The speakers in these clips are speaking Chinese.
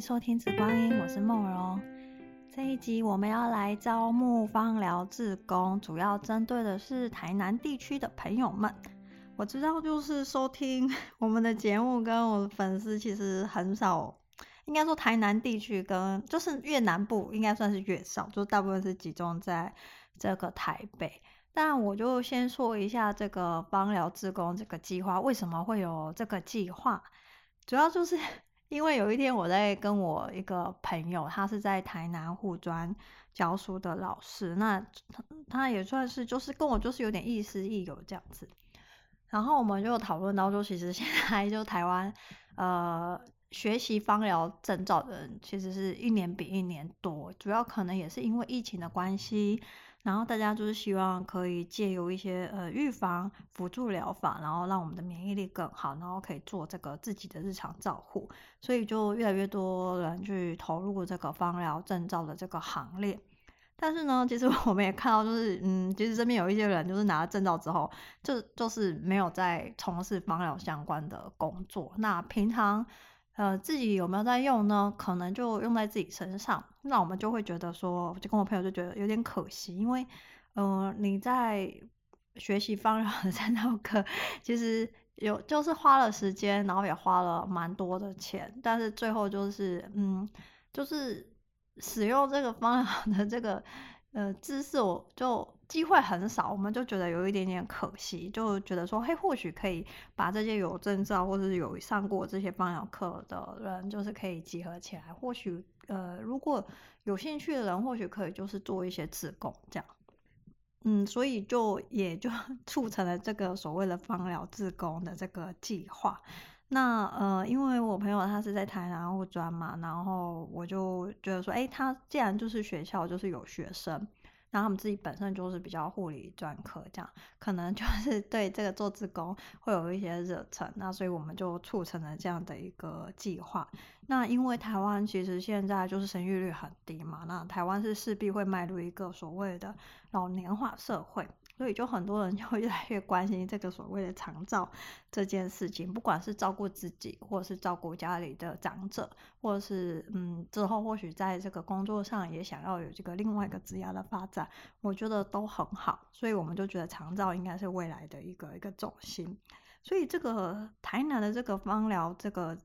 收听《紫光音》，我是梦荣。这一集我们要来招募芳疗志工，主要针对的是台南地区的朋友们。我知道，就是收听 我们的节目跟我的粉丝其实很少，应该说台南地区跟就是越南部应该算是越少，就大部分是集中在这个台北。但我就先说一下这个芳疗志工这个计划为什么会有这个计划，主要就是。因为有一天我在跟我一个朋友，他是在台南护专教书的老师，那他也算是就是跟我就是有点亦师亦友这样子，然后我们就讨论到说，其实现在就台湾呃学习芳疗证照的人其实是一年比一年多，主要可能也是因为疫情的关系。然后大家就是希望可以借由一些呃预防辅助疗法，然后让我们的免疫力更好，然后可以做这个自己的日常照护，所以就越来越多人去投入这个芳疗证照的这个行列。但是呢，其实我们也看到，就是嗯，其实这边有一些人就是拿了证照之后，就就是没有在从事芳疗相关的工作。那平常。呃，自己有没有在用呢？可能就用在自己身上，那我们就会觉得说，就跟我朋友就觉得有点可惜，因为，呃，你在学习方疗的证照课，其实有就是花了时间，然后也花了蛮多的钱，但是最后就是，嗯，就是使用这个方 疗的这个呃知识，我就。机会很少，我们就觉得有一点点可惜，就觉得说，嘿，或许可以把这些有证照或者是有上过这些芳疗课的人，就是可以集合起来。或许，呃，如果有兴趣的人，或许可以就是做一些自工这样。嗯，所以就也就 促成了这个所谓的芳疗自工的这个计划。那呃，因为我朋友他是在台南护专嘛，然后我就觉得说，哎，他既然就是学校就是有学生。然后他们自己本身就是比较护理专科，这样可能就是对这个做子宫会有一些热忱，那所以我们就促成了这样的一个计划。那因为台湾其实现在就是生育率很低嘛，那台湾是势必会迈入一个所谓的老年化社会。所以就很多人就会越来越关心这个所谓的长照这件事情，不管是照顾自己，或者是照顾家里的长者，或者是嗯之后或许在这个工作上也想要有这个另外一个职业的发展，我觉得都很好。所以我们就觉得长照应该是未来的一个一个重心。所以这个台南的这个芳疗这个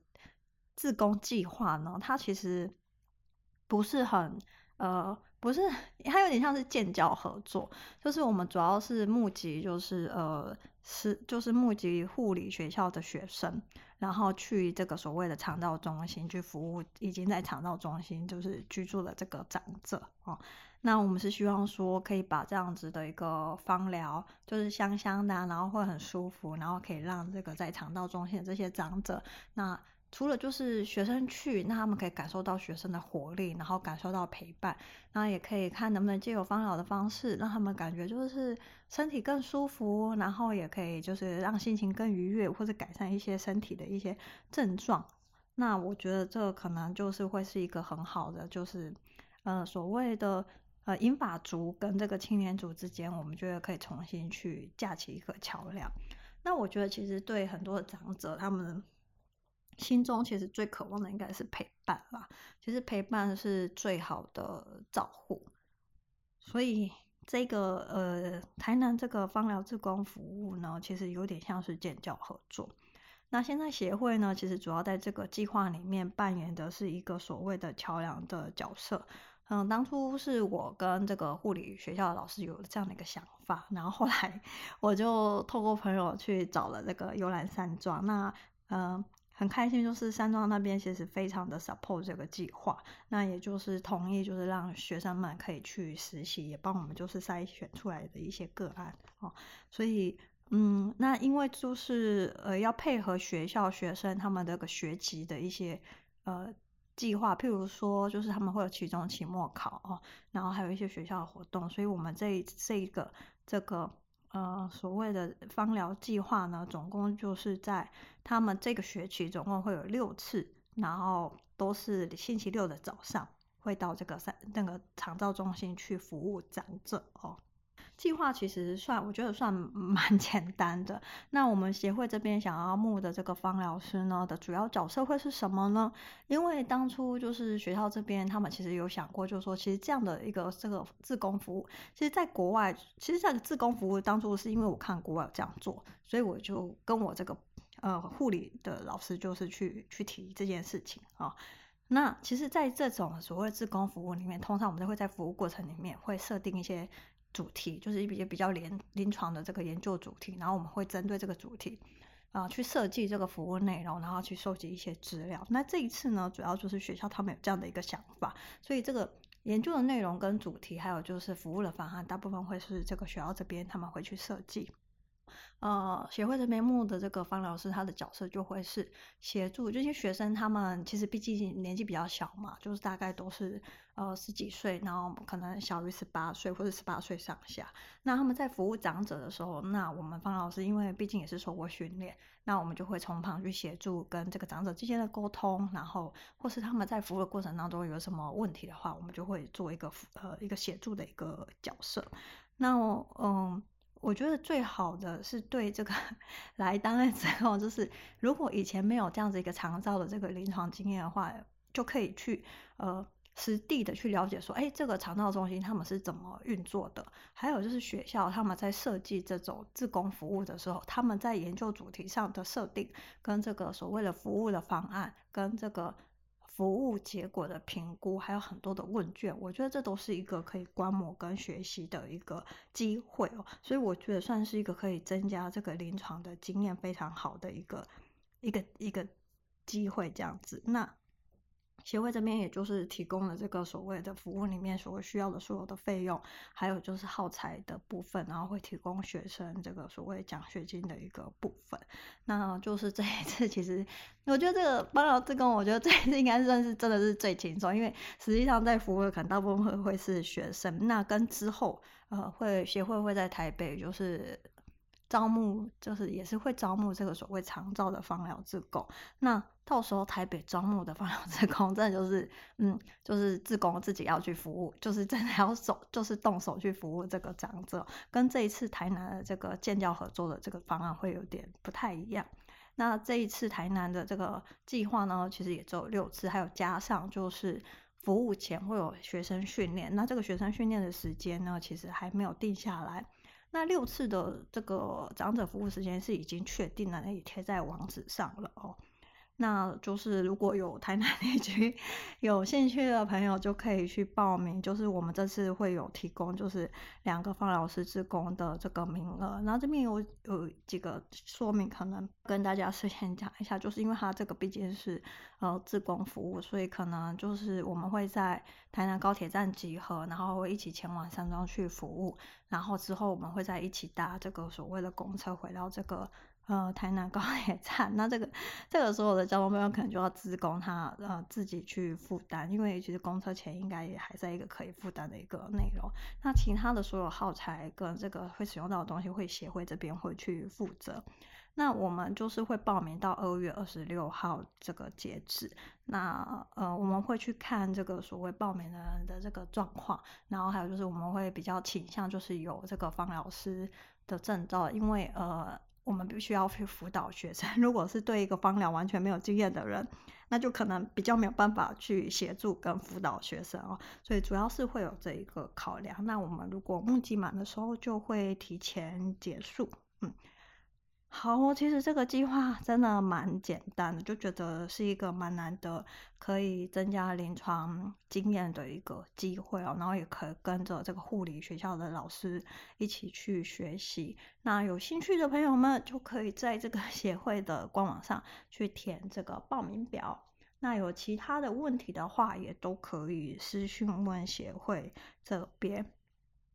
自工计划呢，它其实不是很呃。不是，它有点像是建教合作，就是我们主要是募集，就是呃是就是募集护理学校的学生，然后去这个所谓的肠道中心去服务已经在肠道中心就是居住的这个长者哦。那我们是希望说可以把这样子的一个芳疗，就是香香的，然后会很舒服，然后可以让这个在肠道中心的这些长者那。除了就是学生去，那他们可以感受到学生的活力，然后感受到陪伴，然后也可以看能不能借由芳疗的方式，让他们感觉就是身体更舒服，然后也可以就是让心情更愉悦，或者改善一些身体的一些症状。那我觉得这可能就是会是一个很好的，就是呃所谓的呃银发族跟这个青年族之间，我们觉得可以重新去架起一个桥梁。那我觉得其实对很多的长者他们。心中其实最渴望的应该是陪伴吧，其实陪伴是最好的照护，所以这个呃台南这个芳疗志工服务呢，其实有点像是建教合作。那现在协会呢，其实主要在这个计划里面扮演的是一个所谓的桥梁的角色。嗯，当初是我跟这个护理学校的老师有了这样的一个想法，然后后来 我就透过朋友去找了这个幽兰山庄，那嗯。很开心，就是山庄那边其实非常的 support 这个计划，那也就是同意，就是让学生们可以去实习，也帮我们就是筛选出来的一些个案哦。所以，嗯，那因为就是呃要配合学校学生他们这个学籍的一些呃计划，譬如说就是他们会有期中、期末考哦，然后还有一些学校的活动，所以我们这这一个这个。呃，所谓的芳疗计划呢，总共就是在他们这个学期总共会有六次，然后都是星期六的早上会到这个三那个长照中心去服务长者哦。计划其实算，我觉得算 蛮简单的。那我们协会这边想要募的这个方疗师呢的主要角色会是什么呢？因为当初就是学校这边他们其实有想过，就是说其实这样的一个这个志工服务，其实在国外，其实这个志工服务当初是因为我看国外有这样做，所以我就跟我这个呃护理的老师就是去去提这件事情啊。那其实，在这种所谓的志工服务里面，通常我们都会在服务过程里面会设定一些主题，就是一些比较临临床的这个研究主题，然后我们会针对这个主题啊、去设计这个服务内容，然后去收集一些资料。那这一次呢，主要就是学校他们有这样的一个想法，所以这个研究的内容跟主题，还有就是服务的方案，大部分会是这个学校这边他们会去设计。呃，协会这边募的这个方老师，他的角色就会是协助这些学生，他们其实毕竟年纪比较小嘛，就是大概都是呃十几岁，然后可能小于十八岁或者十八岁上下。那他们在服务长者的时候，那我们方老师因为毕竟也是受过训练，那我们就会从旁去协助跟这个长者之间的沟通，然后或是他们在服务的过程当中有什么问题的话，我们就会做一个呃一个协助的一个角色。那我嗯。我觉得最好的是对这个 来当的时候，就是如果以前没有这样子一个长照的这个临床经验的话，就可以去呃实地的去了解说，哎，这个长照中心他们是怎么运作的？还有就是学校他们在设计这种志工服务的时候，他们在研究主题上的设定，跟这个所谓的服务的方案，跟这个。服务结果的评估，还有很多的问卷，我觉得这都是一个可以观摩跟学习的一个机会哦，所以我觉得算是一个可以增加这个临床的经验非常好的一个一个一个机会，这样子那。协会这边也就是提供了这个所谓的服务里面所需要的所有的费用，还有就是耗材的部分，然后会提供学生这个所谓奖学金的一个部分。那就是这一次，其实我觉得这个芳疗志工，我觉得这一次应该算是真的是最轻松，因为实际上在服务可能大部分会会是学生。那跟之后呃会协会会在台北就是。招募就是也是会招募这个所谓长照的方疗志工，那到时候台北招募的放疗志工，真的就是嗯，就是志工自己要去服务，就是真的要手，就是动手去服务这个长者，跟这一次台南的这个建教合作的这个方案会有点不太一样。那这一次台南的这个计划呢，其实也只有六次，还有加上就是服务前会有学生训练，那这个学生训练的时间呢，其实还没有定下来。那六次的这个长者服务时间是已经确定了，也贴在网址上了哦。那就是如果有台南地区 有兴趣的朋友，就可以去报名。就是我们这次会有提供，就是两个芳疗师志工的这个名额。然后这边有有几个说明，可能跟大家事先讲一下，就是因为它这个毕竟是呃志工服务，所以可能就是我们会在台南高铁站集合，然后会一起前往山庄去服务，然后之后我们会再一起搭这个所谓的公车回到这个。呃，台南高铁站，那这个这个所有的交通费用可能就要志工他呃自己去负担，因为其实公车钱应该也还在一个可以负担的一个内容。那其他的所有耗材跟这个会使用到的东西，会协会这边会去负责。那我们就是会报名到二月二十六号这个截止。那呃，我们会去看这个所谓报名的人的这个状况，然后还有就是我们会比较倾向就是有这个方老师的证照，因为呃。我们必须要去辅导学生，如果是对一个方疗完全没有经验的人，那就可能比较没有办法去协助跟辅导学生哦。所以主要是会有这一个考量。那我们如果募集满的时候，就会提前结束。嗯。好，其实这个计划真的蛮简单的，就觉得是一个蛮难得可以增加临床经验的一个机会哦，然后也可以跟着这个护理学校的老师一起去学习。那有兴趣的朋友们就可以在这个 协会的官网上去填这个报名表。那有其他的问题的话，也都可以私讯问协会这边。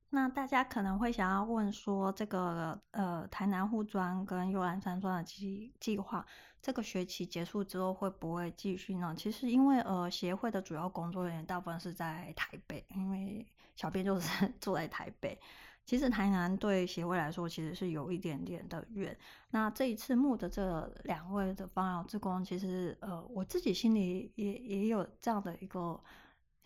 那大家可能会想要问说，这个呃台南护专跟幽兰山庄的计计划，这个学期结束之后会不会继续呢？其实因为呃协会的主要工作人员大部分是在台北，因为小编就是 住在台北。其实台南对协会来说其实是有一点点的远。那这一次募的这两位的芳疗志工，其实呃我自己心里也也有这样的一个。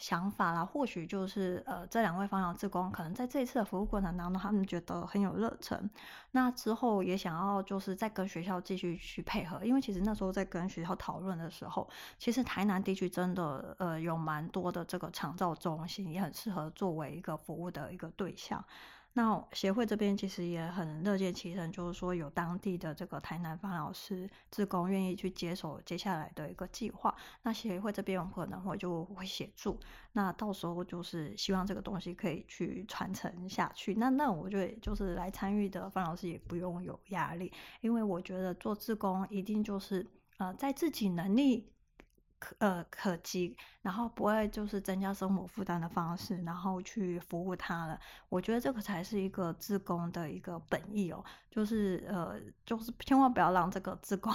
想法啦，或许就是呃，这两位方疗志工可能在这一次的服务过程当中，他们觉得很有热忱，那之后也想要就是再跟学校继续去配合，因为其实那时候在跟学校讨论的时候，其实台南地区真的呃有蛮多的这个长照中心，也很适合作为一个服务的一个对象。那协会这边其实也很乐见其成，就是说有当地的这个台南方老师志工愿意去接手接下来的一个计划。那协会这边我们可能会就会协助。那到时候就是希望这个东西可以去传承下去。那那我觉得就是来参与的方老师也不用有压力，因为我觉得做志工一定就是呃在自己能力。可呃可及，然后不会就是增加生活负担的方式，然后去服务他了。我觉得这个才是一个自工的一个本意哦，就是呃就是千万不要让这个自工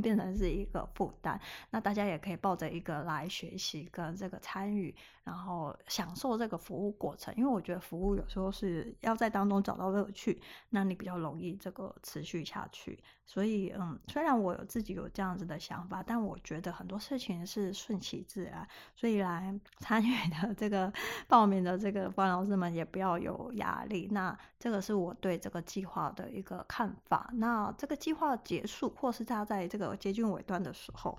变成是一个负担。那大家也可以抱着一个来学习跟这个参与，然后享受这个服务过程。因为我觉得服务有时候是要在当中找到乐趣，那你比较容易这个持续下去。所以嗯，虽然我有自己有这样子的想法，但我觉得很多事情。是顺其自然，所以来 参与的这个报名的这个方老师们也不要有压力。那这个是我对这个计划的一个看法。那这个计划结束，或是他在这个接近尾端的时候，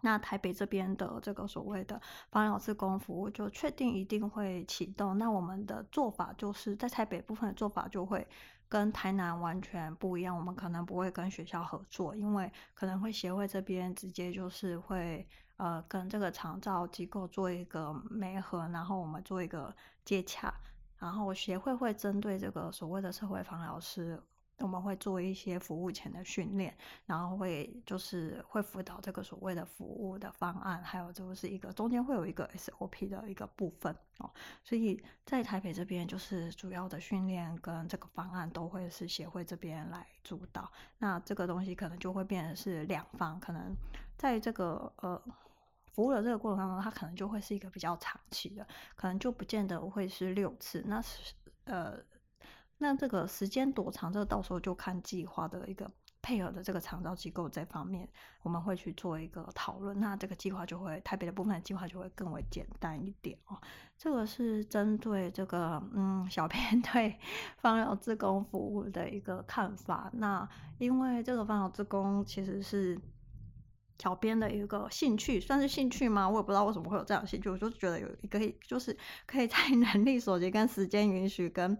那台北这边的这个所谓的方疗志工服务就确定一定会启动。那我们的做法就是在台北部分的做法就会跟台南完全不一样，我们可能不会跟学校合作，因为可能会协会这边直接就是会呃跟这个长照机构做一个媒合，然后我们做一个接洽，然后协会会针对这个所谓的社会防老师。我们会做一些服务前的训练，然后会就是会辅导这个所谓的服务的方案，还有就是一个中间会有一个 SOP 的一个部分哦。所以在台北这边，就是主要的训练跟这个方案都会是协会这边来主导。那这个东西可能就会变成是两方，可能在这个呃服务的这个过程当中，它可能就会是一个比较长期的，可能就不见得会是六次。那是呃。那这个时间多长，这个到时候就看计划的一个配合的这个长照机构这方面，我们会去做一个讨论。那这个计划就会台北的部分的计划就会更为简单一点哦。这个是针对这个嗯小编 对芳疗志工服务的一个看法。那因为这个芳疗志工其实是小编的一个兴趣，算是兴趣吗？我也不知道为什么会有这样兴趣，我就觉得有一个就是可以在 能力所及跟时间允许跟。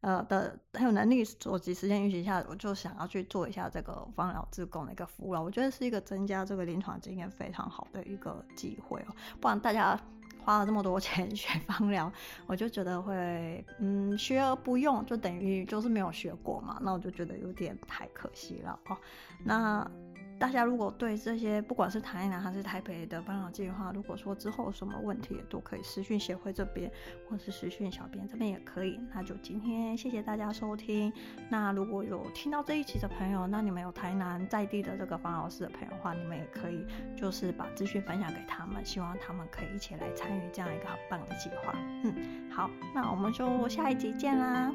呃的很有能力所及时间允许下，我就想要去做一下这个芳疗志工的一个服务了。我觉得是一个增加这个临床经验非常好的一个机会哦。不然大家花了这么多 钱学芳疗，我就觉得会嗯学而不用，就等于就是没有学过嘛。那我就觉得有点太可惜了哦。那。大家如果对这些不管是台南还是台北的芳疗计划，如果说之后有什么问题，也都可以私讯协会这边，或是私讯小编这边也可以。那就今天谢谢大家收听。那如果有听到这一期的朋友，那你们有台南在地的这个芳疗师的朋友的话，你们也可以就是把资讯分享给他们，希望他们可以一起来参与这样一个很棒的计划。嗯，好，那我们就下一集见啦。